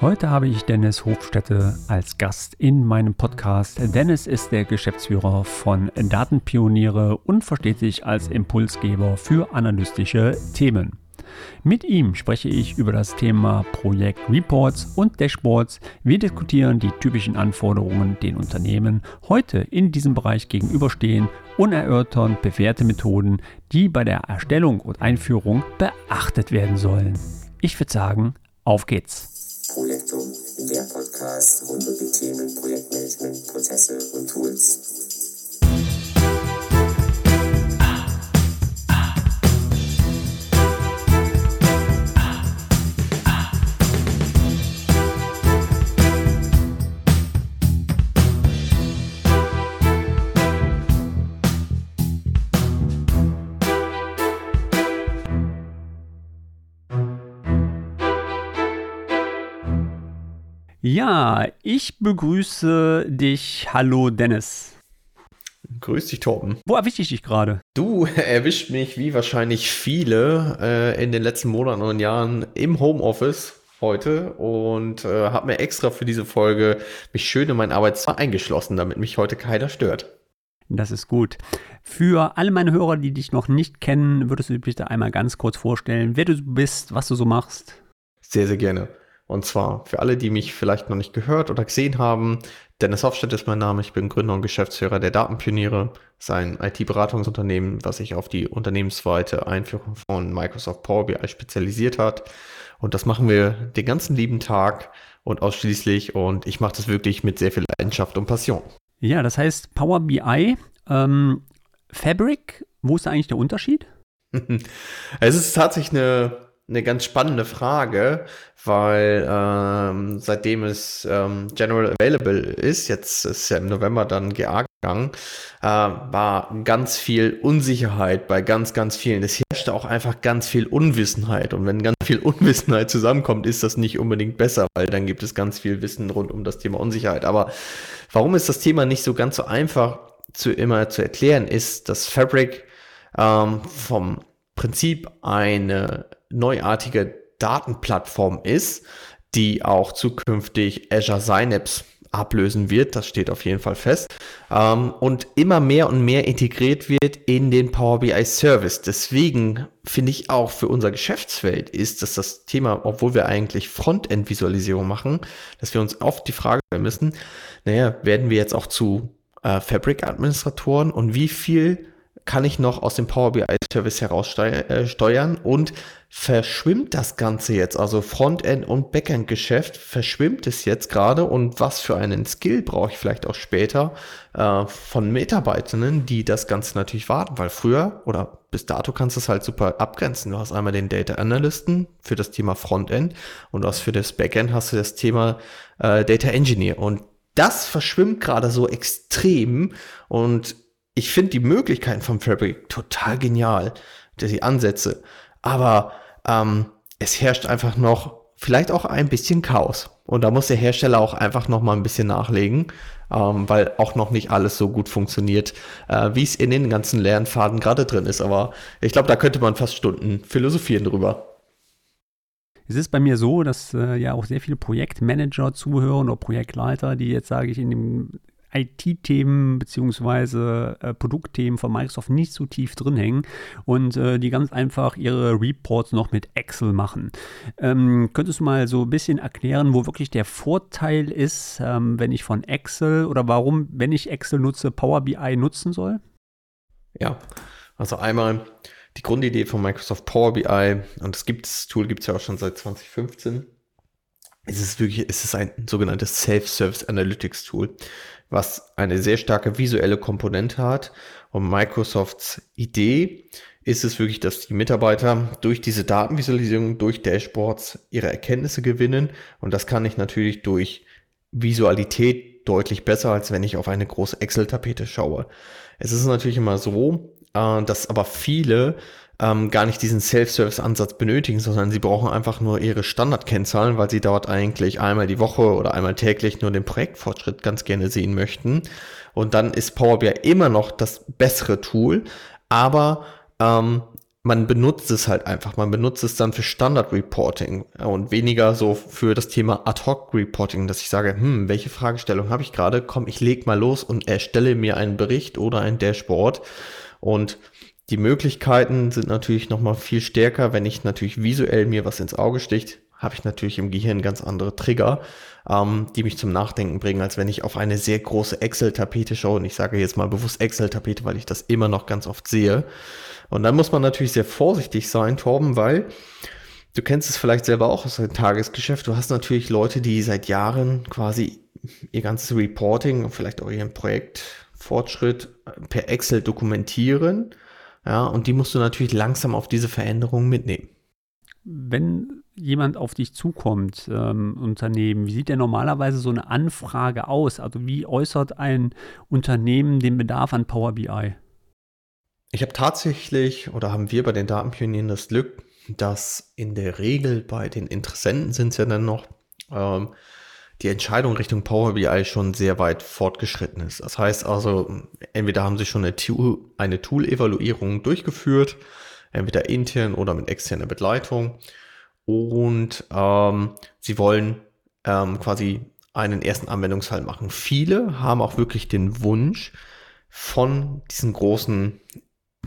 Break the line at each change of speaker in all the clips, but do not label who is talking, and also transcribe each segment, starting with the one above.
Heute habe ich Dennis Hofstätte als Gast in meinem Podcast. Dennis ist der Geschäftsführer von Datenpioniere und versteht sich als Impulsgeber für analytische Themen. Mit ihm spreche ich über das Thema Projekt Reports und Dashboards. Wir diskutieren die typischen Anforderungen, den Unternehmen heute in diesem Bereich gegenüberstehen und erörtern bewährte Methoden, die bei der Erstellung und Einführung beachtet werden sollen. Ich würde sagen, auf geht's.
Projektum, der Podcast rund um die Themen Projektmanagement, Prozesse und Tools.
Ja, ich begrüße dich. Hallo Dennis.
Grüß dich, Torben.
Wo erwische ich dich gerade?
Du erwischt mich wie wahrscheinlich viele äh, in den letzten Monaten und Jahren im Homeoffice heute und äh, habe mir extra für diese Folge mich schön in mein Arbeitszimmer eingeschlossen, damit mich heute keiner stört.
Das ist gut. Für alle meine Hörer, die dich noch nicht kennen, würdest du dich bitte einmal ganz kurz vorstellen, wer du bist, was du so machst?
Sehr, sehr gerne. Und zwar für alle, die mich vielleicht noch nicht gehört oder gesehen haben, Dennis Hofstedt ist mein Name. Ich bin Gründer und Geschäftsführer der Datenpioniere. Das ist ein IT-Beratungsunternehmen, was sich auf die unternehmensweite Einführung von Microsoft Power BI spezialisiert hat. Und das machen wir den ganzen lieben Tag und ausschließlich. Und ich mache das wirklich mit sehr viel Leidenschaft und Passion.
Ja, das heißt Power BI, ähm, Fabric, wo ist da eigentlich der Unterschied?
es ist tatsächlich eine eine ganz spannende Frage, weil ähm, seitdem es ähm, general available ist, jetzt ist ja im November dann GA gegangen, äh, war ganz viel Unsicherheit bei ganz, ganz vielen. Es herrschte auch einfach ganz viel Unwissenheit. Und wenn ganz viel Unwissenheit zusammenkommt, ist das nicht unbedingt besser, weil dann gibt es ganz viel Wissen rund um das Thema Unsicherheit. Aber warum ist das Thema nicht so ganz so einfach zu immer zu erklären, ist, dass Fabric ähm, vom Prinzip eine neuartige Datenplattform ist, die auch zukünftig Azure Synapse ablösen wird, das steht auf jeden Fall fest, ähm, und immer mehr und mehr integriert wird in den Power BI Service. Deswegen finde ich auch für unser Geschäftsfeld ist, dass das Thema, obwohl wir eigentlich Frontend-Visualisierung machen, dass wir uns oft die Frage stellen müssen, naja, werden wir jetzt auch zu äh, Fabric-Administratoren und wie viel kann ich noch aus dem Power BI Service heraussteuern äh, und verschwimmt das Ganze jetzt, also Frontend und Backend Geschäft, verschwimmt es jetzt gerade und was für einen Skill brauche ich vielleicht auch später äh, von Mitarbeitenden, die das Ganze natürlich warten, weil früher oder bis dato kannst du es halt super abgrenzen. Du hast einmal den Data Analysten für das Thema Frontend und hast für das Backend hast du das Thema äh, Data Engineer. Und das verschwimmt gerade so extrem und ich finde die Möglichkeiten von Fabric total genial, die Ansätze. Aber ähm, es herrscht einfach noch vielleicht auch ein bisschen Chaos. Und da muss der Hersteller auch einfach noch mal ein bisschen nachlegen, ähm, weil auch noch nicht alles so gut funktioniert, äh, wie es in den ganzen Lernfaden gerade drin ist. Aber ich glaube, da könnte man fast Stunden philosophieren drüber.
Es ist bei mir so, dass äh, ja auch sehr viele Projektmanager zuhören oder Projektleiter, die jetzt, sage ich, in dem IT-Themen beziehungsweise äh, Produktthemen von Microsoft nicht so tief drin hängen und äh, die ganz einfach ihre Reports noch mit Excel machen. Ähm, könntest du mal so ein bisschen erklären, wo wirklich der Vorteil ist, ähm, wenn ich von Excel oder warum, wenn ich Excel nutze, Power BI nutzen soll?
Ja, also einmal die Grundidee von Microsoft Power BI und das, gibt's, das Tool gibt es ja auch schon seit 2015 es ist wirklich, es ist ein sogenanntes Self-Service Analytics Tool was eine sehr starke visuelle Komponente hat. Und Microsofts Idee ist es wirklich, dass die Mitarbeiter durch diese Datenvisualisierung, durch Dashboards ihre Erkenntnisse gewinnen. Und das kann ich natürlich durch Visualität deutlich besser, als wenn ich auf eine große Excel-Tapete schaue. Es ist natürlich immer so, äh, dass aber viele ähm, gar nicht diesen Self-Service-Ansatz benötigen, sondern sie brauchen einfach nur ihre Standardkennzahlen, weil sie dort eigentlich einmal die Woche oder einmal täglich nur den Projektfortschritt ganz gerne sehen möchten. Und dann ist Power BI immer noch das bessere Tool, aber ähm, man benutzt es halt einfach. Man benutzt es dann für Standard Reporting und weniger so für das Thema Ad hoc Reporting, dass ich sage, hm, welche Fragestellung habe ich gerade? Komm, ich leg mal los und erstelle mir einen Bericht oder ein Dashboard. Und die Möglichkeiten sind natürlich nochmal viel stärker, wenn ich natürlich visuell mir was ins Auge sticht, habe ich natürlich im Gehirn ganz andere Trigger, ähm, die mich zum Nachdenken bringen, als wenn ich auf eine sehr große Excel-Tapete schaue. Und ich sage jetzt mal bewusst Excel-Tapete, weil ich das immer noch ganz oft sehe. Und dann muss man natürlich sehr vorsichtig sein, Torben, weil du kennst es vielleicht selber auch aus dem Tagesgeschäft. Du hast natürlich Leute, die seit Jahren quasi ihr ganzes Reporting und vielleicht auch ihren Projektfortschritt per Excel dokumentieren. Ja, und die musst du natürlich langsam auf diese Veränderungen mitnehmen.
Wenn jemand auf dich zukommt, ähm, Unternehmen, wie sieht denn normalerweise so eine Anfrage aus? Also wie äußert ein Unternehmen den Bedarf an Power BI?
Ich habe tatsächlich oder haben wir bei den Datenpionieren das Glück, dass in der Regel bei den Interessenten sind es ja dann noch ähm, die Entscheidung Richtung Power BI schon sehr weit fortgeschritten ist. Das heißt also, entweder haben sie schon eine, Tool, eine Tool-Evaluierung durchgeführt, entweder intern oder mit externer Begleitung. Und ähm, sie wollen ähm, quasi einen ersten Anwendungsfall machen. Viele haben auch wirklich den Wunsch, von diesen großen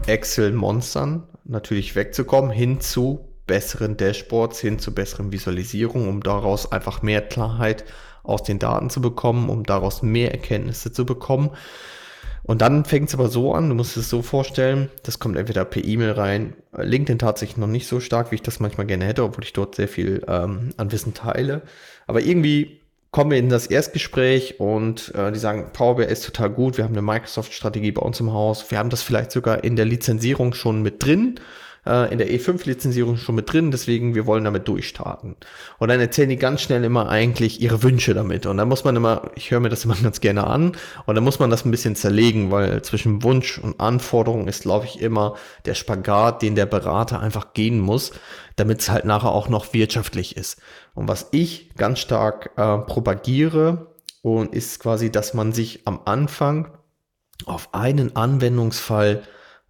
Excel-Monstern natürlich wegzukommen, hin zu besseren Dashboards, hin zu besseren Visualisierungen, um daraus einfach mehr Klarheit aus den Daten zu bekommen, um daraus mehr Erkenntnisse zu bekommen. Und dann fängt es aber so an, du musst es so vorstellen, das kommt entweder per E-Mail rein, LinkedIn tatsächlich noch nicht so stark, wie ich das manchmal gerne hätte, obwohl ich dort sehr viel ähm, an Wissen teile. Aber irgendwie kommen wir in das Erstgespräch und äh, die sagen, Power BI ist total gut, wir haben eine Microsoft-Strategie bei uns im Haus, wir haben das vielleicht sogar in der Lizenzierung schon mit drin, äh, in der E5-Lizenzierung schon mit drin, deswegen wir wollen damit durchstarten. Und dann erzählen die ganz schnell immer eigentlich ihre Wünsche damit. Und dann muss man immer, ich höre mir das immer ganz gerne an, und dann muss man das ein bisschen zerlegen, weil zwischen Wunsch und Anforderung ist, glaube ich, immer der Spagat, den der Berater einfach gehen muss, damit es halt nachher auch noch wirtschaftlich ist. Und was ich ganz stark äh, propagiere, und ist quasi, dass man sich am Anfang auf einen Anwendungsfall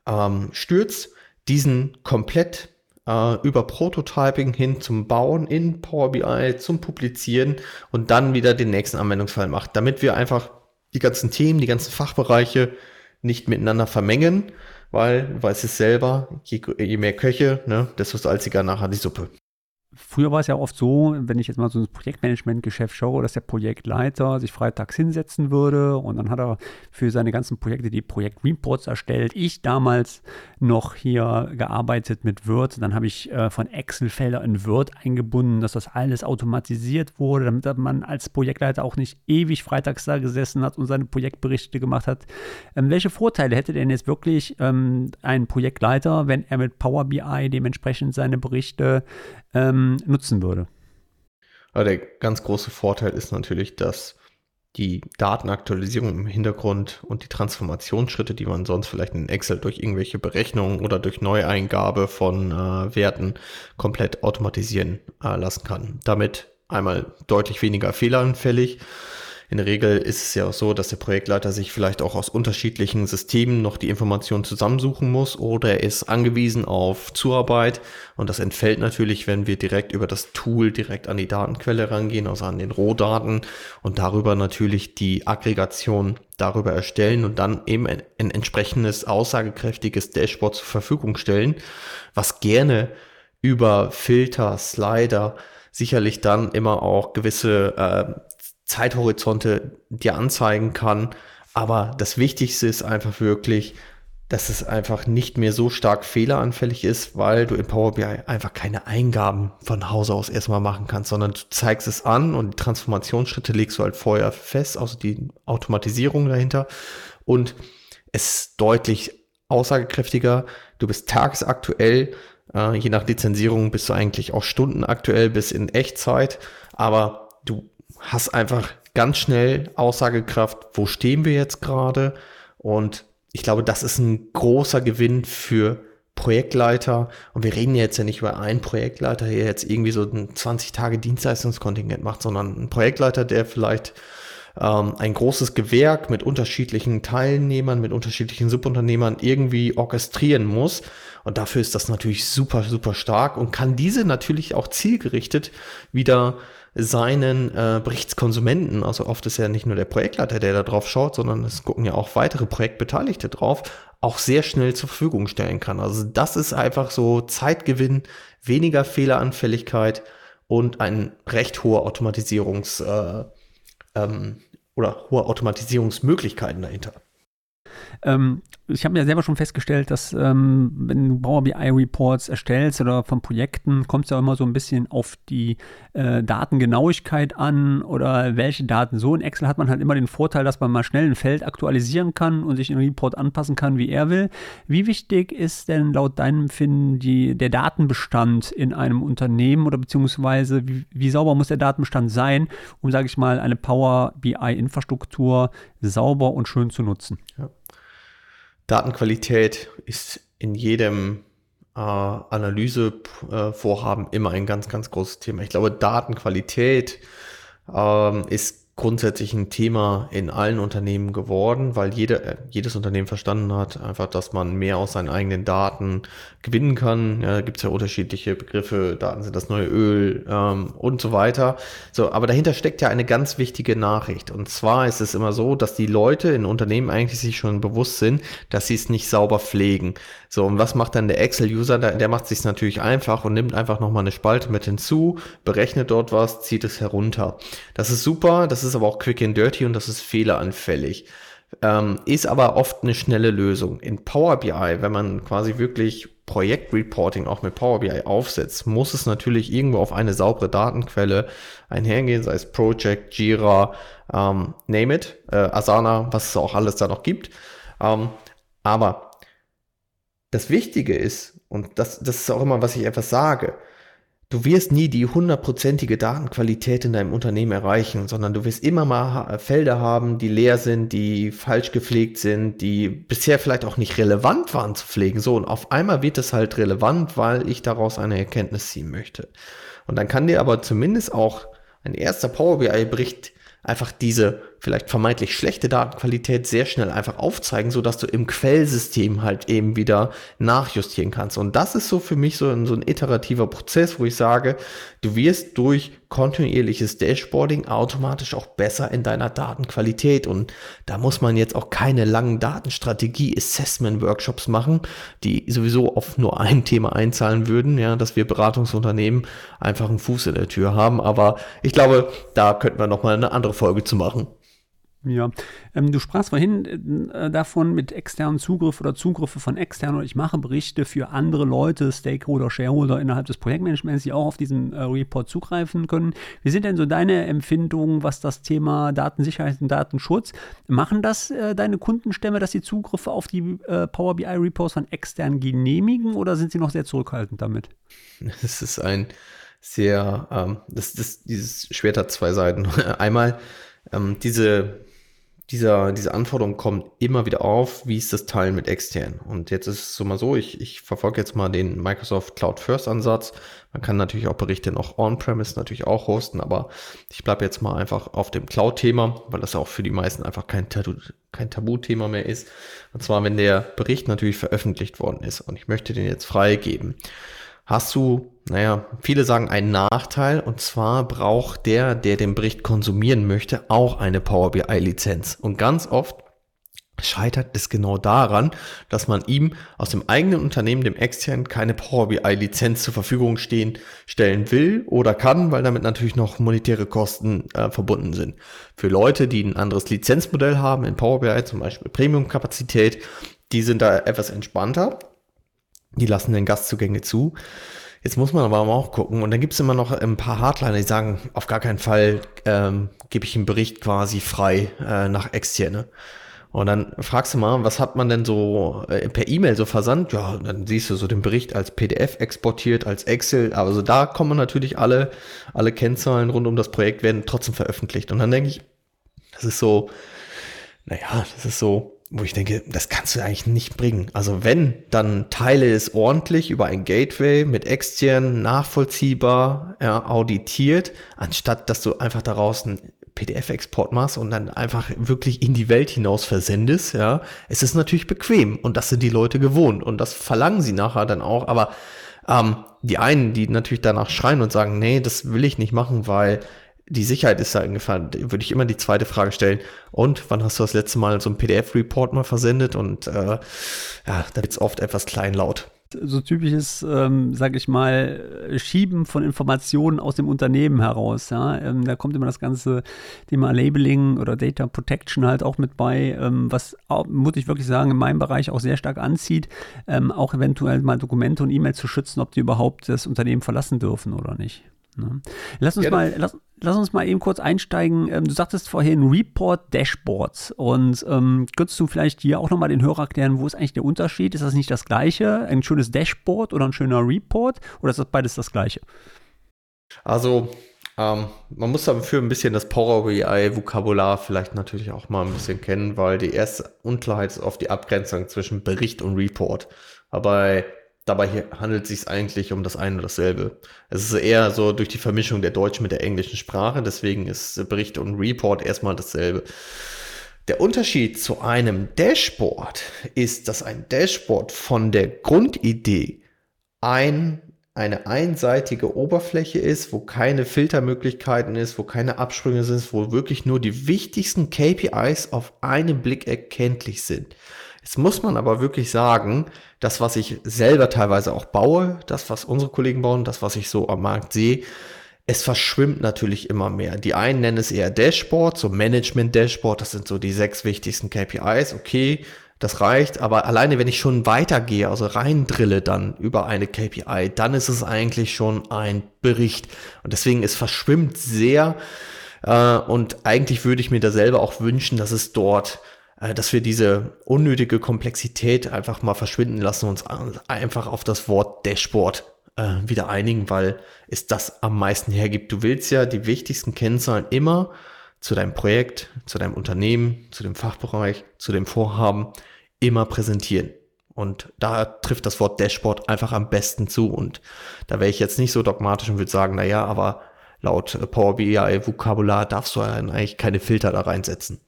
ähm, stürzt, diesen komplett äh, über Prototyping hin zum Bauen in Power BI, zum Publizieren und dann wieder den nächsten Anwendungsfall macht, damit wir einfach die ganzen Themen, die ganzen Fachbereiche nicht miteinander vermengen, weil du weißt es selber, je, je mehr Köche, ne, desto salziger nachher die Suppe.
Früher war es ja oft so, wenn ich jetzt mal so ein Projektmanagement-Geschäft schaue, dass der Projektleiter sich freitags hinsetzen würde und dann hat er für seine ganzen Projekte die Projektreports erstellt. Ich damals noch hier gearbeitet mit Word, dann habe ich äh, von Excel-Felder in Word eingebunden, dass das alles automatisiert wurde, damit man als Projektleiter auch nicht ewig freitags da gesessen hat und seine Projektberichte gemacht hat. Ähm, welche Vorteile hätte denn jetzt wirklich ähm, ein Projektleiter, wenn er mit Power BI dementsprechend seine Berichte ähm, nutzen würde.
Aber der ganz große Vorteil ist natürlich, dass die Datenaktualisierung im Hintergrund und die Transformationsschritte, die man sonst vielleicht in Excel durch irgendwelche Berechnungen oder durch Neueingabe von äh, Werten komplett automatisieren äh, lassen kann. Damit einmal deutlich weniger fehleranfällig in der Regel ist es ja auch so, dass der Projektleiter sich vielleicht auch aus unterschiedlichen Systemen noch die Informationen zusammensuchen muss oder er ist angewiesen auf Zuarbeit. Und das entfällt natürlich, wenn wir direkt über das Tool direkt an die Datenquelle rangehen, also an den Rohdaten und darüber natürlich die Aggregation darüber erstellen und dann eben ein, ein entsprechendes aussagekräftiges Dashboard zur Verfügung stellen, was gerne über Filter, Slider sicherlich dann immer auch gewisse äh, Zeithorizonte dir anzeigen kann. Aber das Wichtigste ist einfach wirklich, dass es einfach nicht mehr so stark fehleranfällig ist, weil du in Power BI einfach keine Eingaben von Hause aus erstmal machen kannst, sondern du zeigst es an und die Transformationsschritte legst du halt vorher fest, also die Automatisierung dahinter. Und es ist deutlich aussagekräftiger. Du bist tagesaktuell, äh, je nach Lizenzierung bist du eigentlich auch stundenaktuell bis in Echtzeit, aber du hast einfach ganz schnell Aussagekraft, wo stehen wir jetzt gerade? Und ich glaube, das ist ein großer Gewinn für Projektleiter. Und wir reden jetzt ja nicht über einen Projektleiter, der jetzt irgendwie so ein 20 Tage Dienstleistungskontingent macht, sondern ein Projektleiter, der vielleicht ähm, ein großes Gewerk mit unterschiedlichen Teilnehmern, mit unterschiedlichen Subunternehmern irgendwie orchestrieren muss. Und dafür ist das natürlich super, super stark und kann diese natürlich auch zielgerichtet wieder seinen äh, Berichtskonsumenten, also oft ist ja nicht nur der Projektleiter, der da drauf schaut, sondern es gucken ja auch weitere Projektbeteiligte drauf, auch sehr schnell zur Verfügung stellen kann. Also das ist einfach so Zeitgewinn, weniger Fehleranfälligkeit und ein recht hoher Automatisierungs- äh, ähm, oder hohe Automatisierungsmöglichkeiten dahinter.
Ähm, ich habe ja selber schon festgestellt, dass ähm, wenn du Power BI Reports erstellst oder von Projekten, kommt es ja immer so ein bisschen auf die äh, Datengenauigkeit an oder welche Daten. So in Excel hat man halt immer den Vorteil, dass man mal schnell ein Feld aktualisieren kann und sich den Report anpassen kann, wie er will. Wie wichtig ist denn laut deinem Empfinden die, der Datenbestand in einem Unternehmen oder beziehungsweise wie, wie sauber muss der Datenbestand sein, um, sage ich mal, eine Power BI Infrastruktur sauber und schön zu nutzen?
Ja. Datenqualität ist in jedem äh, Analysevorhaben immer ein ganz, ganz großes Thema. Ich glaube, Datenqualität ähm, ist grundsätzlich ein Thema in allen Unternehmen geworden, weil jede, äh, jedes Unternehmen verstanden hat, einfach, dass man mehr aus seinen eigenen Daten gewinnen kann. Ja, da gibt es ja unterschiedliche Begriffe, Daten sind das neue Öl ähm, und so weiter. So, aber dahinter steckt ja eine ganz wichtige Nachricht. Und zwar ist es immer so, dass die Leute in Unternehmen eigentlich sich schon bewusst sind, dass sie es nicht sauber pflegen. So, und was macht dann der Excel-User? Der, der macht sich natürlich einfach und nimmt einfach nochmal eine Spalte mit hinzu, berechnet dort was, zieht es herunter. Das ist super, das ist aber auch quick and dirty und das ist fehleranfällig. Ähm, ist aber oft eine schnelle Lösung. In Power BI, wenn man quasi wirklich Projektreporting auch mit Power BI aufsetzt, muss es natürlich irgendwo auf eine saubere Datenquelle einhergehen, sei es Project, Jira, ähm, name it, äh, Asana, was es auch alles da noch gibt. Ähm, aber das Wichtige ist, und das, das ist auch immer, was ich etwas sage, du wirst nie die hundertprozentige Datenqualität in deinem Unternehmen erreichen, sondern du wirst immer mal Felder haben, die leer sind, die falsch gepflegt sind, die bisher vielleicht auch nicht relevant waren zu pflegen. So, und auf einmal wird es halt relevant, weil ich daraus eine Erkenntnis ziehen möchte. Und dann kann dir aber zumindest auch ein erster Power BI-Bericht einfach diese vielleicht vermeintlich schlechte Datenqualität sehr schnell einfach aufzeigen, so dass du im Quellsystem halt eben wieder nachjustieren kannst. Und das ist so für mich so ein, so ein iterativer Prozess, wo ich sage, du wirst durch kontinuierliches Dashboarding automatisch auch besser in deiner Datenqualität. Und da muss man jetzt auch keine langen Datenstrategie-Assessment-Workshops machen, die sowieso auf nur ein Thema einzahlen würden, ja, dass wir Beratungsunternehmen einfach einen Fuß in der Tür haben. Aber ich glaube, da könnten wir nochmal eine andere Folge zu machen.
Ja, ähm, du sprachst vorhin äh, davon mit externen Zugriff oder Zugriffe von externen ich mache Berichte für andere Leute, Stakeholder, Shareholder innerhalb des Projektmanagements, die auch auf diesen äh, Report zugreifen können. Wie sind denn so deine Empfindungen, was das Thema Datensicherheit und Datenschutz? Machen das äh, deine Kundenstämme, dass sie Zugriffe auf die äh, Power BI Reports von extern genehmigen oder sind sie noch sehr zurückhaltend damit?
Das ist ein sehr, ähm, das, das, dieses Schwert hat zwei Seiten. Einmal ähm, diese dieser, diese Anforderung kommt immer wieder auf, wie ist das Teilen mit extern? Und jetzt ist es so mal so, ich, ich verfolge jetzt mal den Microsoft Cloud First Ansatz. Man kann natürlich auch Berichte noch on-premise natürlich auch hosten, aber ich bleibe jetzt mal einfach auf dem Cloud-Thema, weil das auch für die meisten einfach kein, Tabu, kein Tabuthema mehr ist. Und zwar, wenn der Bericht natürlich veröffentlicht worden ist und ich möchte den jetzt freigeben hast du, naja, viele sagen einen Nachteil und zwar braucht der, der den Bericht konsumieren möchte, auch eine Power BI Lizenz. Und ganz oft scheitert es genau daran, dass man ihm aus dem eigenen Unternehmen, dem externen, keine Power BI Lizenz zur Verfügung stehen, stellen will oder kann, weil damit natürlich noch monetäre Kosten äh, verbunden sind. Für Leute, die ein anderes Lizenzmodell haben in Power BI, zum Beispiel Premium-Kapazität, die sind da etwas entspannter die lassen den Gastzugänge zu. Jetzt muss man aber auch gucken. Und dann gibt es immer noch ein paar Hardliner, die sagen, auf gar keinen Fall ähm, gebe ich einen Bericht quasi frei äh, nach externe. Und dann fragst du mal, was hat man denn so äh, per E-Mail so versandt? Ja, dann siehst du so den Bericht als PDF exportiert, als Excel. Also da kommen natürlich alle, alle Kennzahlen rund um das Projekt werden trotzdem veröffentlicht. Und dann denke ich, das ist so, naja, das ist so, wo ich denke, das kannst du eigentlich nicht bringen. Also wenn, dann teile es ordentlich über ein Gateway mit extern nachvollziehbar ja, auditiert, anstatt dass du einfach daraus ein PDF-Export machst und dann einfach wirklich in die Welt hinaus versendest, ja, es ist natürlich bequem und das sind die Leute gewohnt und das verlangen sie nachher dann auch, aber ähm, die einen, die natürlich danach schreien und sagen, nee, das will ich nicht machen, weil die Sicherheit ist da eingefallen, würde ich immer die zweite Frage stellen. Und wann hast du das letzte Mal so ein PDF-Report mal versendet? Und äh, ja, da wird es oft etwas kleinlaut
so typisches, ähm, sage ich mal, Schieben von Informationen aus dem Unternehmen heraus. Ja? Ähm, da kommt immer das ganze Thema Labeling oder Data Protection halt auch mit bei, ähm, was auch, muss ich wirklich sagen, in meinem Bereich auch sehr stark anzieht, ähm, auch eventuell mal Dokumente und E-Mails zu schützen, ob die überhaupt das Unternehmen verlassen dürfen oder nicht. Ne? Lass uns Gerne. mal, lass, lass, uns mal eben kurz einsteigen. Ähm, du sagtest vorhin Report Dashboards und ähm, könntest du vielleicht hier auch nochmal den Hörer erklären, wo ist eigentlich der Unterschied? Ist das nicht das gleiche? Ein schönes Dashboard oder ein schöner Report oder ist das beides das gleiche?
Also ähm, man muss dafür ein bisschen das Power BI-Vokabular vielleicht natürlich auch mal ein bisschen kennen, weil die erste Unklarheit ist oft die Abgrenzung zwischen Bericht und Report. Aber Dabei handelt es sich eigentlich um das eine oder dasselbe. Es ist eher so durch die Vermischung der deutschen mit der englischen Sprache, deswegen ist Bericht und Report erstmal dasselbe. Der Unterschied zu einem Dashboard ist, dass ein Dashboard von der Grundidee ein, eine einseitige Oberfläche ist, wo keine Filtermöglichkeiten ist, wo keine Absprünge sind, wo wirklich nur die wichtigsten KPIs auf einen Blick erkenntlich sind. Jetzt muss man aber wirklich sagen, das, was ich selber teilweise auch baue, das, was unsere Kollegen bauen, das, was ich so am Markt sehe, es verschwimmt natürlich immer mehr. Die einen nennen es eher Dashboard, so Management-Dashboard, das sind so die sechs wichtigsten KPIs, okay, das reicht, aber alleine wenn ich schon weitergehe, also reindrille dann über eine KPI, dann ist es eigentlich schon ein Bericht. Und deswegen, es verschwimmt sehr. Äh, und eigentlich würde ich mir da selber auch wünschen, dass es dort dass wir diese unnötige Komplexität einfach mal verschwinden lassen und uns einfach auf das Wort Dashboard äh, wieder einigen, weil es das am meisten hergibt. Du willst ja die wichtigsten Kennzahlen immer zu deinem Projekt, zu deinem Unternehmen, zu dem Fachbereich, zu dem Vorhaben immer präsentieren. Und da trifft das Wort Dashboard einfach am besten zu. Und da wäre ich jetzt nicht so dogmatisch und würde sagen, na ja, aber laut Power BI Vokabular darfst du eigentlich keine Filter da reinsetzen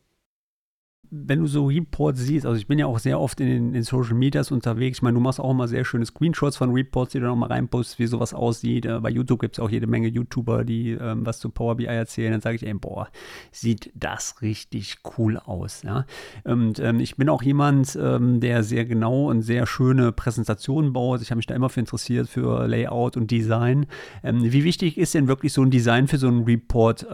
wenn du so Reports siehst, also ich bin ja auch sehr oft in den in Social Medias unterwegs. Ich meine, du machst auch immer sehr schöne Screenshots von Reports, die du noch mal reinpostest, wie sowas aussieht. Äh, bei YouTube gibt es auch jede Menge YouTuber, die ähm, was zu Power BI erzählen. Dann sage ich, ey, boah, sieht das richtig cool aus. Ja? Und ähm, ich bin auch jemand, ähm, der sehr genau und sehr schöne Präsentationen baut. Ich habe mich da immer für interessiert, für Layout und Design. Ähm, wie wichtig ist denn wirklich so ein Design für so einen Report?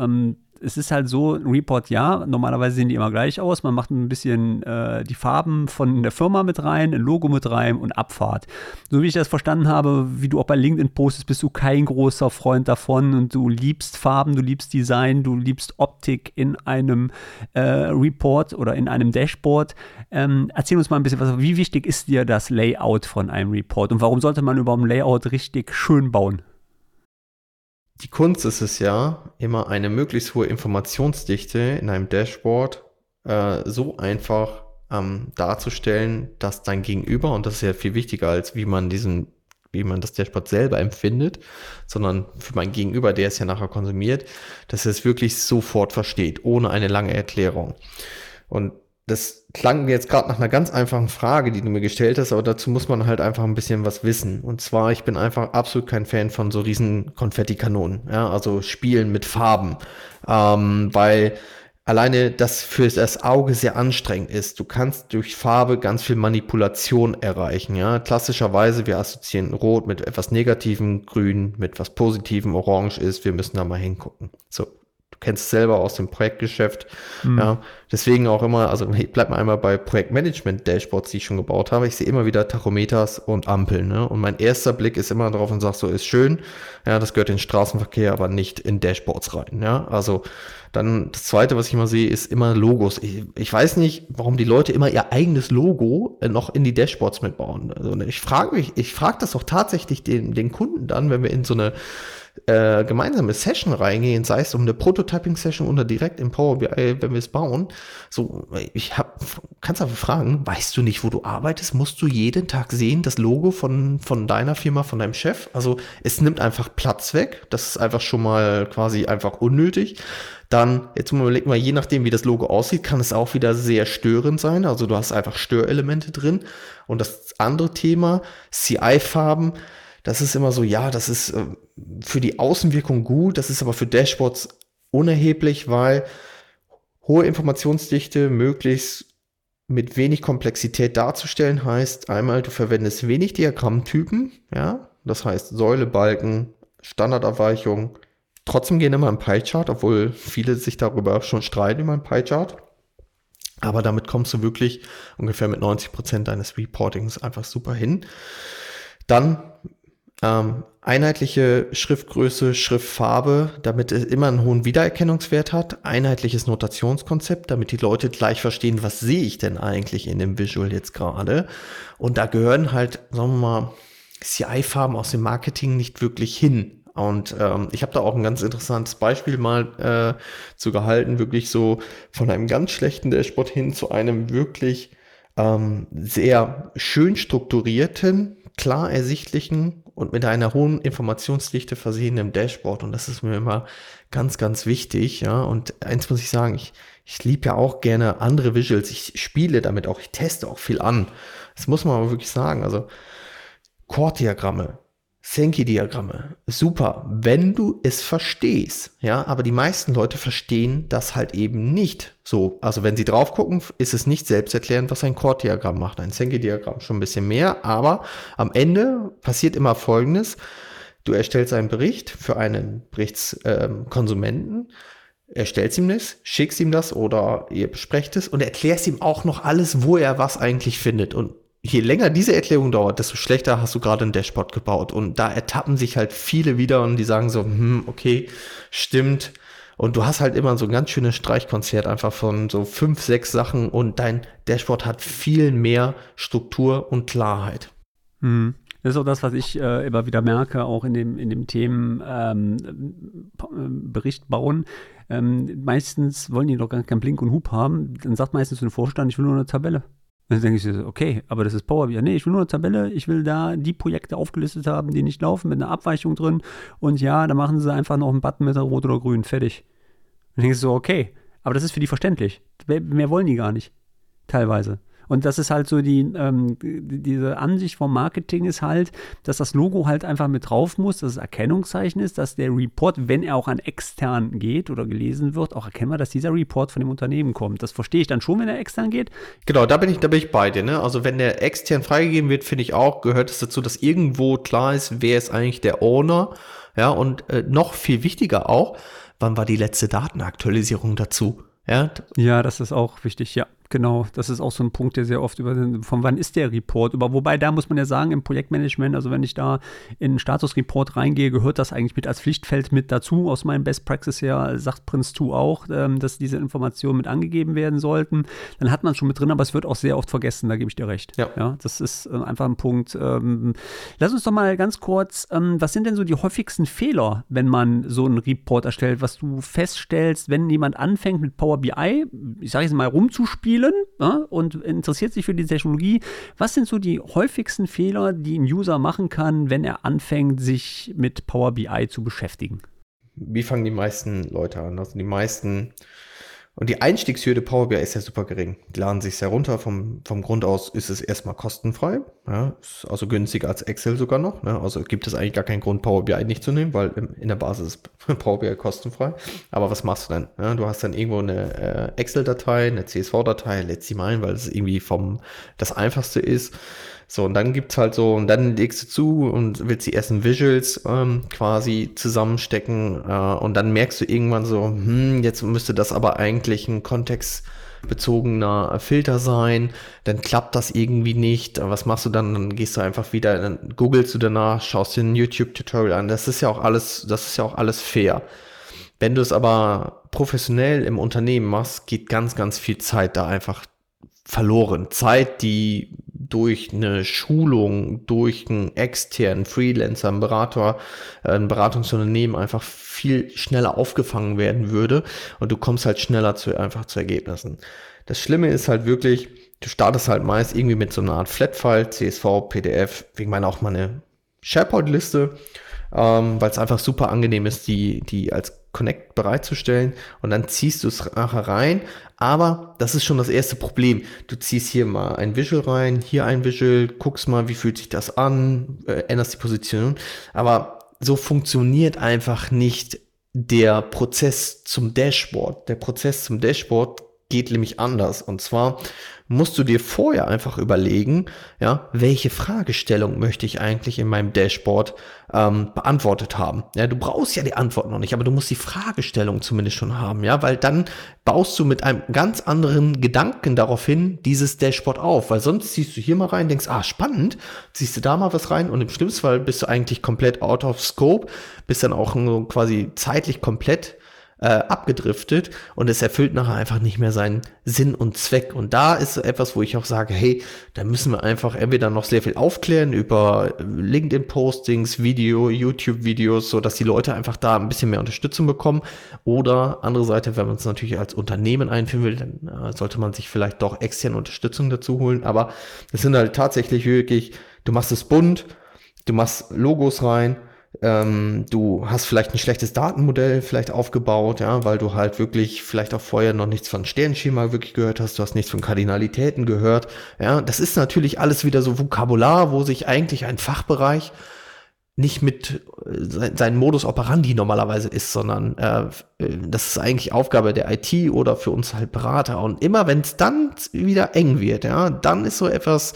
Es ist halt so, Report ja, normalerweise sehen die immer gleich aus. Man macht ein bisschen äh, die Farben von der Firma mit rein, ein Logo mit rein und Abfahrt. So wie ich das verstanden habe, wie du auch bei LinkedIn postest, bist du kein großer Freund davon und du liebst Farben, du liebst Design, du liebst Optik in einem äh, Report oder in einem Dashboard. Ähm, erzähl uns mal ein bisschen was, wie wichtig ist dir das Layout von einem Report und warum sollte man über ein Layout richtig schön bauen?
Die Kunst ist es ja, immer eine möglichst hohe Informationsdichte in einem Dashboard äh, so einfach ähm, darzustellen, dass dein Gegenüber, und das ist ja viel wichtiger als wie man diesen, wie man das Dashboard selber empfindet, sondern für mein Gegenüber, der es ja nachher konsumiert, dass er es wirklich sofort versteht, ohne eine lange Erklärung. Und das klang mir jetzt gerade nach einer ganz einfachen Frage, die du mir gestellt hast, aber dazu muss man halt einfach ein bisschen was wissen. Und zwar, ich bin einfach absolut kein Fan von so riesen Konfettikanonen, ja, also Spielen mit Farben, ähm, weil alleine das für das Auge sehr anstrengend ist. Du kannst durch Farbe ganz viel Manipulation erreichen, ja. Klassischerweise, wir assoziieren Rot mit etwas Negativem, Grün mit etwas Positivem, Orange ist, wir müssen da mal hingucken. So, kennst selber aus dem Projektgeschäft. Mhm. Ja, deswegen auch immer, also ich bleib mal einmal bei Projektmanagement-Dashboards, die ich schon gebaut habe. Ich sehe immer wieder Tachometers und Ampeln. Ne? Und mein erster Blick ist immer darauf und sagt so, ist schön. Ja, das gehört in den Straßenverkehr, aber nicht in Dashboards rein. Ja, also dann das zweite, was ich immer sehe, ist immer Logos. Ich, ich weiß nicht, warum die Leute immer ihr eigenes Logo äh, noch in die Dashboards mitbauen. Also ich frage mich, ich frage das auch tatsächlich den, den Kunden dann, wenn wir in so eine äh, gemeinsame Session reingehen, sei es um eine Prototyping-Session oder direkt im Power BI, wenn wir es bauen. So, ich hab, kannst aber fragen, weißt du nicht, wo du arbeitest? Musst du jeden Tag sehen, das Logo von, von deiner Firma, von deinem Chef? Also es nimmt einfach Platz weg. Das ist einfach schon mal quasi einfach unnötig. Dann, jetzt überlegen wir, je nachdem, wie das Logo aussieht, kann es auch wieder sehr störend sein. Also du hast einfach Störelemente drin. Und das andere Thema, CI-Farben, das ist immer so, ja, das ist äh, für die Außenwirkung gut, das ist aber für Dashboards unerheblich, weil hohe Informationsdichte möglichst mit wenig Komplexität darzustellen heißt, einmal du verwendest wenig Diagrammtypen, ja, das heißt Säule, Balken, Standardabweichung, trotzdem gehen immer ein Pie-Chart, obwohl viele sich darüber schon streiten über ein Pie-Chart. Aber damit kommst du wirklich ungefähr mit 90 Prozent deines Reportings einfach super hin. Dann ähm, einheitliche Schriftgröße, Schriftfarbe, damit es immer einen hohen Wiedererkennungswert hat. Einheitliches Notationskonzept, damit die Leute gleich verstehen, was sehe ich denn eigentlich in dem Visual jetzt gerade. Und da gehören halt, sagen wir mal, CI-Farben aus dem Marketing nicht wirklich hin. Und ähm, ich habe da auch ein ganz interessantes Beispiel mal äh, zu gehalten, wirklich so von einem ganz schlechten Dashboard hin zu einem wirklich ähm, sehr schön strukturierten, klar ersichtlichen und mit einer hohen Informationsdichte versehenen Dashboard. Und das ist mir immer ganz, ganz wichtig. Ja, und eins muss ich sagen, ich, ich liebe ja auch gerne andere Visuals. Ich spiele damit auch, ich teste auch viel an. Das muss man aber wirklich sagen. Also Core-Diagramme, Senki-Diagramme, super, wenn du es verstehst, ja, aber die meisten Leute verstehen das halt eben nicht so. Also wenn sie drauf gucken, ist es nicht selbsterklärend, was ein Chord-Diagramm macht. Ein Senki-Diagramm schon ein bisschen mehr, aber am Ende passiert immer Folgendes. Du erstellst einen Bericht für einen Berichtskonsumenten, ähm, erstellst ihm das, schickst ihm das oder ihr besprecht es und erklärst ihm auch noch alles, wo er was eigentlich findet. Und je länger diese Erklärung dauert, desto schlechter hast du gerade ein Dashboard gebaut. Und da ertappen sich halt viele wieder und die sagen so, hm, okay, stimmt. Und du hast halt immer so ein ganz schönes Streichkonzert einfach von so fünf, sechs Sachen und dein Dashboard hat viel mehr Struktur und Klarheit.
Hm. Das ist auch das, was ich äh, immer wieder merke, auch in dem, in dem Themen ähm, Bericht bauen. Ähm, meistens wollen die doch gar keinen Blink und Hub haben. Dann sagt meistens so ein Vorstand, ich will nur eine Tabelle. Dann denke ich so, okay, aber das ist Power BI. Nee, ich will nur eine Tabelle, ich will da die Projekte aufgelistet haben, die nicht laufen, mit einer Abweichung drin. Und ja, da machen sie einfach noch einen Button mit Rot oder Grün, fertig. Dann denkst du so, okay, aber das ist für die verständlich. Mehr wollen die gar nicht. Teilweise. Und das ist halt so die, ähm, diese Ansicht vom Marketing ist halt, dass das Logo halt einfach mit drauf muss, dass es Erkennungszeichen ist, dass der Report, wenn er auch an extern geht oder gelesen wird, auch erkennbar, dass dieser Report von dem Unternehmen kommt. Das verstehe ich dann schon, wenn er extern geht.
Genau, da bin ich, da bin ich bei dir. Ne? Also wenn der extern freigegeben wird, finde ich auch, gehört es dazu, dass irgendwo klar ist, wer ist eigentlich der Owner. Ja, und äh, noch viel wichtiger auch, wann war die letzte Datenaktualisierung dazu?
Ja, ja das ist auch wichtig, ja. Genau, das ist auch so ein Punkt, der sehr oft über den, von wann ist der Report über, wobei da muss man ja sagen, im Projektmanagement, also wenn ich da in einen Statusreport reingehe, gehört das eigentlich mit als Pflichtfeld mit dazu, aus meinem Best Practice her, sagt Prince 2 auch, ähm, dass diese Informationen mit angegeben werden sollten. Dann hat man es schon mit drin, aber es wird auch sehr oft vergessen, da gebe ich dir recht. Ja. ja das ist äh, einfach ein Punkt. Ähm, lass uns doch mal ganz kurz, ähm, was sind denn so die häufigsten Fehler, wenn man so einen Report erstellt, was du feststellst, wenn jemand anfängt mit Power BI, ich sage jetzt mal rumzuspielen, spielen ja, und interessiert sich für die Technologie. Was sind so die häufigsten Fehler, die ein User machen kann, wenn er anfängt, sich mit Power BI zu beschäftigen?
Wie fangen die meisten Leute an? Also die meisten und die Einstiegshürde Power BI ist ja super gering. Die laden sich sehr runter. Vom, vom Grund aus ist es erstmal kostenfrei. Ja, ist also günstiger als Excel sogar noch. Ne? Also gibt es eigentlich gar keinen Grund, Power BI nicht zu nehmen, weil in der Basis ist Power BI kostenfrei. Aber was machst du dann? Ja, du hast dann irgendwo eine äh, Excel-Datei, eine CSV-Datei, lädst sie mal weil es irgendwie vom das einfachste ist. So, und dann gibt's halt so, und dann legst du zu und willst die ersten Visuals ähm, quasi zusammenstecken äh, und dann merkst du irgendwann so, hm, jetzt müsste das aber eigentlich ein kontextbezogener Filter sein, dann klappt das irgendwie nicht. Was machst du dann? Dann gehst du einfach wieder, dann googelst du danach, schaust dir ein YouTube-Tutorial an. Das ist ja auch alles, das ist ja auch alles fair. Wenn du es aber professionell im Unternehmen machst, geht ganz, ganz viel Zeit da einfach verloren. Zeit, die durch eine Schulung, durch einen externen Freelancer, einen Berater, äh, ein Beratungsunternehmen einfach viel schneller aufgefangen werden würde und du kommst halt schneller zu, einfach zu Ergebnissen. Das Schlimme ist halt wirklich, du startest halt meist irgendwie mit so einer Art Flat-File, CSV, PDF, wegen meiner auch mal eine SharePoint-Liste, ähm, weil es einfach super angenehm ist, die, die als Connect bereitzustellen und dann ziehst du es nachher rein. Aber das ist schon das erste Problem. Du ziehst hier mal ein Visual rein, hier ein Visual, guckst mal, wie fühlt sich das an, äh, änderst die Position. Aber so funktioniert einfach nicht der Prozess zum Dashboard. Der Prozess zum Dashboard geht nämlich anders. Und zwar musst du dir vorher einfach überlegen, ja, welche Fragestellung möchte ich eigentlich in meinem Dashboard ähm, beantwortet haben. Ja, du brauchst ja die Antwort noch nicht, aber du musst die Fragestellung zumindest schon haben, ja, weil dann baust du mit einem ganz anderen Gedanken darauf hin dieses Dashboard auf, weil sonst ziehst du hier mal rein, denkst, ah, spannend, ziehst du da mal was rein und im schlimmsten Fall bist du eigentlich komplett out of scope, bist dann auch quasi zeitlich komplett äh, abgedriftet und es erfüllt nachher einfach nicht mehr seinen Sinn und Zweck. Und da ist etwas, wo ich auch sage, hey, da müssen wir einfach entweder noch sehr viel aufklären über LinkedIn-Postings, Video, YouTube-Videos, so dass die Leute einfach da ein bisschen mehr Unterstützung bekommen. Oder andere Seite, wenn man es natürlich als Unternehmen einführen will, dann äh, sollte man sich vielleicht doch externe Unterstützung dazu holen. Aber es sind halt tatsächlich wirklich, du machst es bunt, du machst Logos rein, ähm, du hast vielleicht ein schlechtes Datenmodell vielleicht aufgebaut, ja, weil du halt wirklich vielleicht auch vorher noch nichts von Sternschema wirklich gehört hast, du hast nichts von Kardinalitäten gehört, ja, das ist natürlich alles wieder so Vokabular, wo sich eigentlich ein Fachbereich nicht mit äh, seinem Modus operandi normalerweise ist, sondern äh, das ist eigentlich Aufgabe der IT oder für uns halt Berater. Und immer wenn es dann wieder eng wird, ja, dann ist so etwas,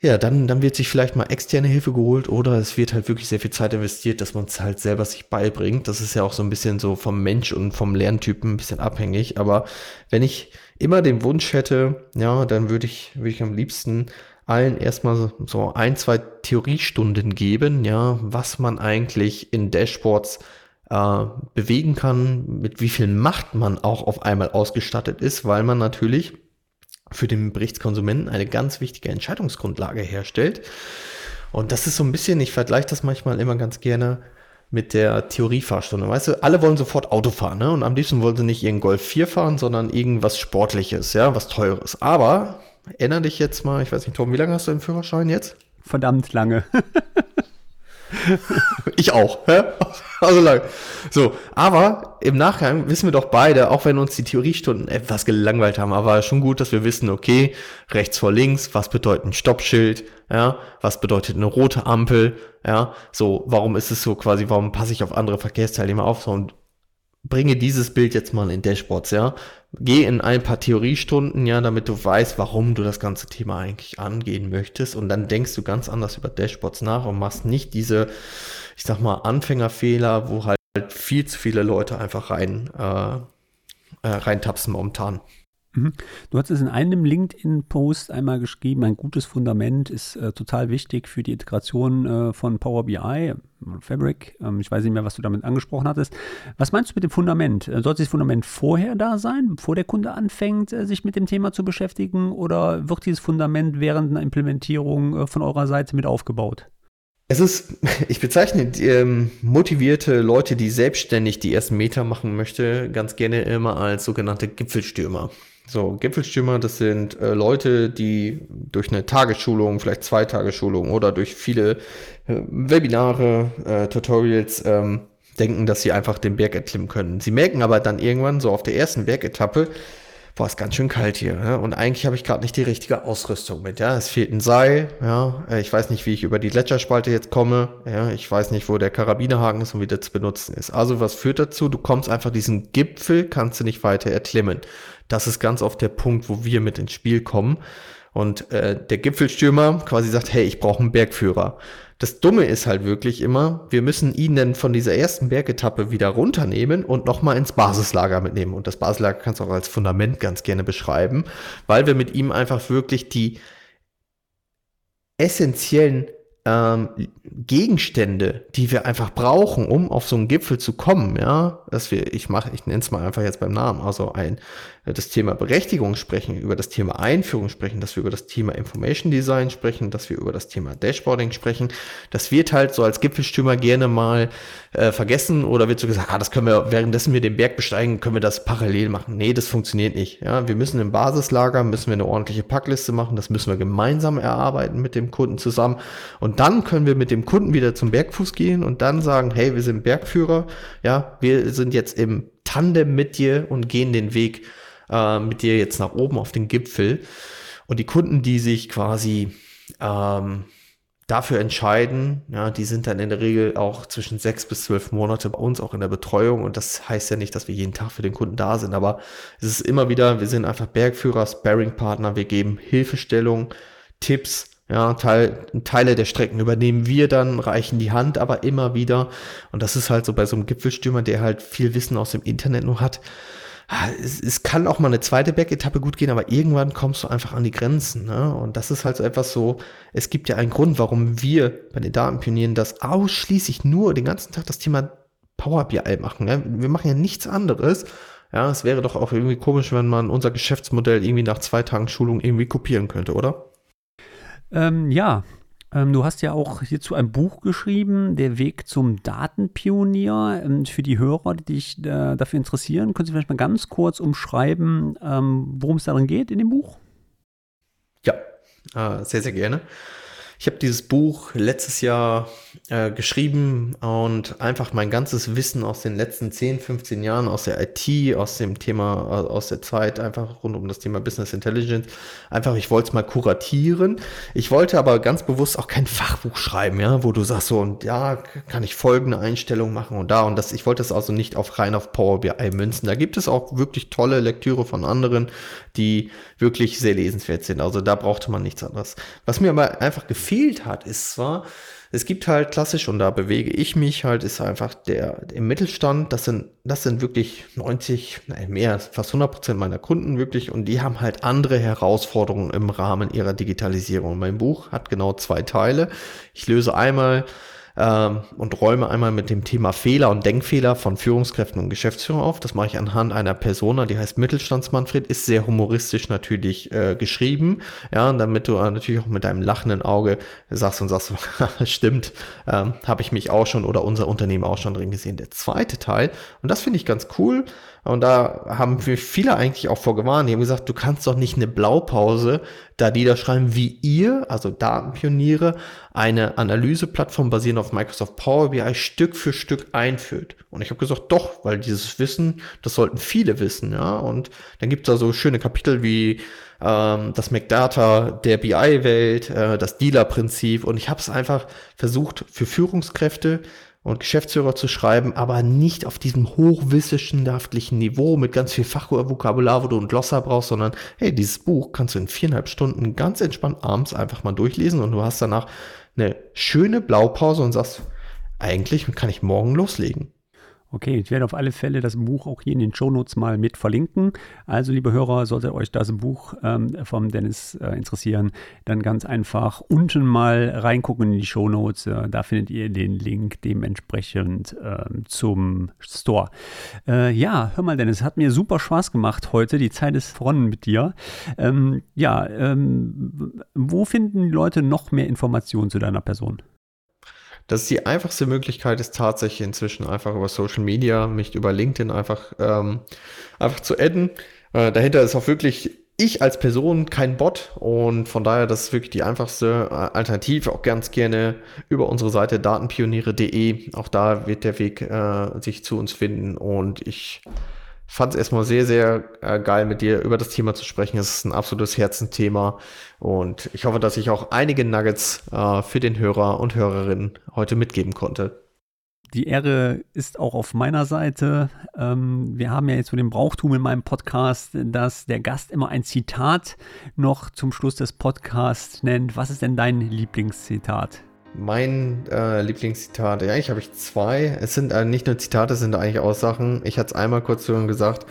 ja, dann, dann wird sich vielleicht mal externe Hilfe geholt oder es wird halt wirklich sehr viel Zeit investiert, dass man es halt selber sich beibringt. Das ist ja auch so ein bisschen so vom Mensch und vom Lerntypen ein bisschen abhängig. Aber wenn ich immer den Wunsch hätte, ja, dann würde ich, würde ich am liebsten allen erstmal so ein, zwei Theoriestunden geben, ja, was man eigentlich in Dashboards äh, bewegen kann, mit wie viel Macht man auch auf einmal ausgestattet ist, weil man natürlich für den Berichtskonsumenten eine ganz wichtige Entscheidungsgrundlage herstellt. Und das ist so ein bisschen, ich vergleiche das manchmal immer ganz gerne mit der Theoriefahrstunde. Weißt du, alle wollen sofort Auto fahren, ne? Und am liebsten wollen sie nicht ihren Golf 4 fahren, sondern irgendwas Sportliches, ja, was Teures. Aber erinnere dich jetzt mal, ich weiß nicht, Tom, wie lange hast du den Führerschein jetzt?
Verdammt lange.
ich auch. Also lang. So, aber im Nachgang wissen wir doch beide, auch wenn uns die Theoriestunden etwas gelangweilt haben, aber schon gut, dass wir wissen, okay, rechts vor links, was bedeutet ein Stoppschild, ja, was bedeutet eine rote Ampel, ja, so, warum ist es so quasi, warum passe ich auf andere Verkehrsteilnehmer auf, so, und bringe dieses Bild jetzt mal in Dashboards, ja. Geh in ein paar Theoriestunden, ja, damit du weißt, warum du das ganze Thema eigentlich angehen möchtest. Und dann denkst du ganz anders über Dashboards nach und machst nicht diese, ich sag mal, Anfängerfehler, wo halt viel zu viele Leute einfach rein, äh, äh, reintapsen momentan.
Mhm. Du hast es in einem LinkedIn-Post einmal geschrieben, ein gutes Fundament ist äh, total wichtig für die Integration äh, von Power BI, Fabric. Ähm, ich weiß nicht mehr, was du damit angesprochen hattest. Was meinst du mit dem Fundament? Äh, sollte das Fundament vorher da sein, bevor der Kunde anfängt, äh, sich mit dem Thema zu beschäftigen? Oder wird dieses Fundament während einer Implementierung äh, von eurer Seite mit aufgebaut?
Es ist, ich bezeichne ähm, motivierte Leute, die selbstständig die ersten Meter machen möchte, ganz gerne immer als sogenannte Gipfelstürmer. So, Gipfelstürmer, das sind äh, Leute, die durch eine Tagesschulung, vielleicht zwei Tagesschulung oder durch viele äh, Webinare, äh, Tutorials ähm, denken, dass sie einfach den Berg erklimmen können. Sie merken aber dann irgendwann so auf der ersten Bergetappe, boah, ist ganz schön kalt hier. Ja? Und eigentlich habe ich gerade nicht die richtige Ausrüstung mit. Ja, es fehlt ein Seil. Ja, äh, ich weiß nicht, wie ich über die Gletscherspalte jetzt komme. Ja, ich weiß nicht, wo der Karabinerhaken ist und wie der zu benutzen ist. Also was führt dazu? Du kommst einfach diesen Gipfel, kannst du nicht weiter erklimmen. Das ist ganz oft der Punkt, wo wir mit ins Spiel kommen. Und äh, der Gipfelstürmer quasi sagt, hey, ich brauche einen Bergführer. Das Dumme ist halt wirklich immer, wir müssen ihn dann von dieser ersten Bergetappe wieder runternehmen und nochmal ins Basislager mitnehmen. Und das Basislager kannst du auch als Fundament ganz gerne beschreiben, weil wir mit ihm einfach wirklich die essentiellen ähm, Gegenstände, die wir einfach brauchen, um auf so einen Gipfel zu kommen, ja, dass wir, ich mache, ich nenne es mal einfach jetzt beim Namen, also ein das Thema Berechtigung sprechen, über das Thema Einführung sprechen, dass wir über das Thema Information Design sprechen, dass wir über das Thema Dashboarding sprechen. Das wird halt so als Gipfelstürmer gerne mal äh, vergessen oder wird so gesagt, ah, das können wir, währenddessen wir den Berg besteigen, können wir das parallel machen. Nee, das funktioniert nicht. Ja, wir müssen im Basislager, müssen wir eine ordentliche Packliste machen, das müssen wir gemeinsam erarbeiten mit dem Kunden zusammen und dann können wir mit dem Kunden wieder zum Bergfuß gehen und dann sagen, hey, wir sind Bergführer, ja, wir sind jetzt im Tandem mit dir und gehen den Weg äh, mit dir jetzt nach oben auf den Gipfel. Und die Kunden, die sich quasi ähm, dafür entscheiden, ja, die sind dann in der Regel auch zwischen sechs bis zwölf Monate bei uns auch in der Betreuung. Und das heißt ja nicht, dass wir jeden Tag für den Kunden da sind, aber es ist immer wieder, wir sind einfach Bergführer, Sparring-Partner, wir geben Hilfestellung, Tipps, ja, Teil, Teile der Strecken übernehmen wir dann, reichen die Hand aber immer wieder. Und das ist halt so bei so einem Gipfelstürmer, der halt viel Wissen aus dem Internet nur hat. Ah, es, es kann auch mal eine zweite Bergetappe gut gehen, aber irgendwann kommst du einfach an die Grenzen. Ne? Und das ist halt so etwas so, es gibt ja einen Grund, warum wir bei den Datenpionieren das ausschließlich nur den ganzen Tag das Thema Power BI machen. Ne? Wir machen ja nichts anderes. Ja, es wäre doch auch irgendwie komisch, wenn man unser Geschäftsmodell irgendwie nach zwei Tagen Schulung irgendwie kopieren könnte, oder?
Ähm, ja, ähm, du hast ja auch hierzu ein Buch geschrieben, Der Weg zum Datenpionier. Ähm, für die Hörer, die dich äh, dafür interessieren, können Sie vielleicht mal ganz kurz umschreiben, ähm, worum es darin geht in dem Buch?
Ja, äh, sehr, sehr gerne. Ich habe dieses Buch letztes Jahr äh, geschrieben und einfach mein ganzes Wissen aus den letzten 10, 15 Jahren aus der IT, aus dem Thema, äh, aus der Zeit, einfach rund um das Thema Business Intelligence, einfach, ich wollte es mal kuratieren. Ich wollte aber ganz bewusst auch kein Fachbuch schreiben, ja, wo du sagst so, und ja, kann ich folgende Einstellung machen und da und das. Ich wollte es also nicht auf rein auf Power BI münzen. Da gibt es auch wirklich tolle Lektüre von anderen, die wirklich sehr lesenswert sind. Also da brauchte man nichts anderes. Was mir aber einfach gefehlt hat, ist zwar, es gibt halt klassisch, und da bewege ich mich halt, ist einfach der im Mittelstand, das sind, das sind wirklich 90, nein, mehr, fast 100 Prozent meiner Kunden wirklich, und die haben halt andere Herausforderungen im Rahmen ihrer Digitalisierung. Mein Buch hat genau zwei Teile. Ich löse einmal ähm, und räume einmal mit dem Thema Fehler und Denkfehler von Führungskräften und Geschäftsführern auf. Das mache ich anhand einer Persona, die heißt Mittelstandsmanfred, ist sehr humoristisch natürlich äh, geschrieben, ja, damit du äh, natürlich auch mit deinem lachenden Auge sagst und sagst, stimmt, ähm, habe ich mich auch schon oder unser Unternehmen auch schon drin gesehen. Der zweite Teil, und das finde ich ganz cool, und da haben wir viele eigentlich auch vorgewarnt. Die haben gesagt, du kannst doch nicht eine Blaupause da niederschreiben, wie ihr, also Datenpioniere, eine Analyseplattform basierend auf Microsoft Power BI Stück für Stück einführt. Und ich habe gesagt, doch, weil dieses Wissen, das sollten viele wissen, ja. Und dann gibt es da so schöne Kapitel wie ähm, das McData der BI-Welt, äh, das Dealer-Prinzip. Und ich habe es einfach versucht, für Führungskräfte und Geschäftsführer zu schreiben, aber nicht auf diesem hochwissenschaftlichen Niveau mit ganz viel Fachvokabular, wo du ein Glosser brauchst, sondern hey, dieses Buch kannst du in viereinhalb Stunden ganz entspannt abends einfach mal durchlesen und du hast danach eine schöne Blaupause und sagst, eigentlich kann ich morgen loslegen.
Okay, ich werde auf alle Fälle das Buch auch hier in den Shownotes mal mit verlinken. Also, liebe Hörer, sollte euch das Buch ähm, vom Dennis äh, interessieren, dann ganz einfach unten mal reingucken in die Shownotes. Äh, da findet ihr den Link dementsprechend äh, zum Store. Äh, ja, hör mal, Dennis, hat mir super Spaß gemacht heute. Die Zeit ist voran mit dir. Ähm, ja, ähm, wo finden die Leute noch mehr Informationen zu deiner Person?
Das ist die einfachste Möglichkeit, ist tatsächlich inzwischen einfach über Social Media, mich über LinkedIn einfach, ähm, einfach zu adden. Äh, dahinter ist auch wirklich ich als Person kein Bot und von daher das ist wirklich die einfachste äh, Alternative. Auch ganz gerne über unsere Seite datenpioniere.de. Auch da wird der Weg äh, sich zu uns finden und ich fand es erstmal sehr, sehr äh, geil, mit dir über das Thema zu sprechen. Es ist ein absolutes Herzenthema und ich hoffe, dass ich auch einige Nuggets äh, für den Hörer und Hörerinnen heute mitgeben konnte.
Die Ehre ist auch auf meiner Seite. Ähm, wir haben ja jetzt so den Brauchtum in meinem Podcast, dass der Gast immer ein Zitat noch zum Schluss des Podcasts nennt. Was ist denn dein Lieblingszitat?
Mein äh, Lieblingszitat, ja, eigentlich habe ich zwei. Es sind äh, nicht nur Zitate, es sind eigentlich Aussagen. Ich hatte es einmal kurz zu gesagt.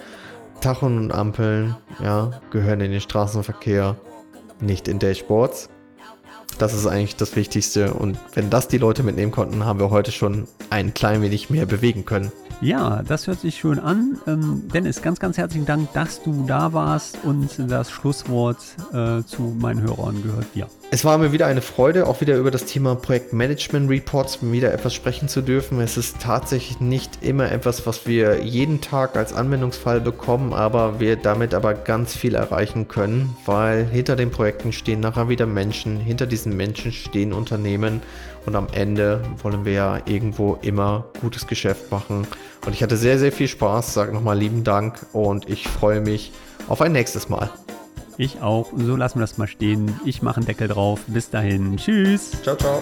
Tachen und Ampeln, ja, gehören in den Straßenverkehr, nicht in Dashboards. Das ist eigentlich das Wichtigste. Und wenn das die Leute mitnehmen konnten, haben wir heute schon ein klein wenig mehr bewegen können.
Ja, das hört sich schön an. Ähm, Dennis, ganz, ganz herzlichen Dank, dass du da warst und das Schlusswort äh, zu meinen Hörern gehört dir.
Es war mir wieder eine Freude, auch wieder über das Thema Projektmanagement Reports wieder etwas sprechen zu dürfen. Es ist tatsächlich nicht immer etwas, was wir jeden Tag als Anwendungsfall bekommen, aber wir damit aber ganz viel erreichen können, weil hinter den Projekten stehen nachher wieder Menschen, hinter diesen Menschen stehen Unternehmen und am Ende wollen wir ja irgendwo immer gutes Geschäft machen. Und ich hatte sehr, sehr viel Spaß, sage nochmal lieben Dank und ich freue mich auf ein nächstes Mal.
Ich auch. So lassen wir das mal stehen. Ich mache einen Deckel drauf. Bis dahin. Tschüss.
Ciao, ciao.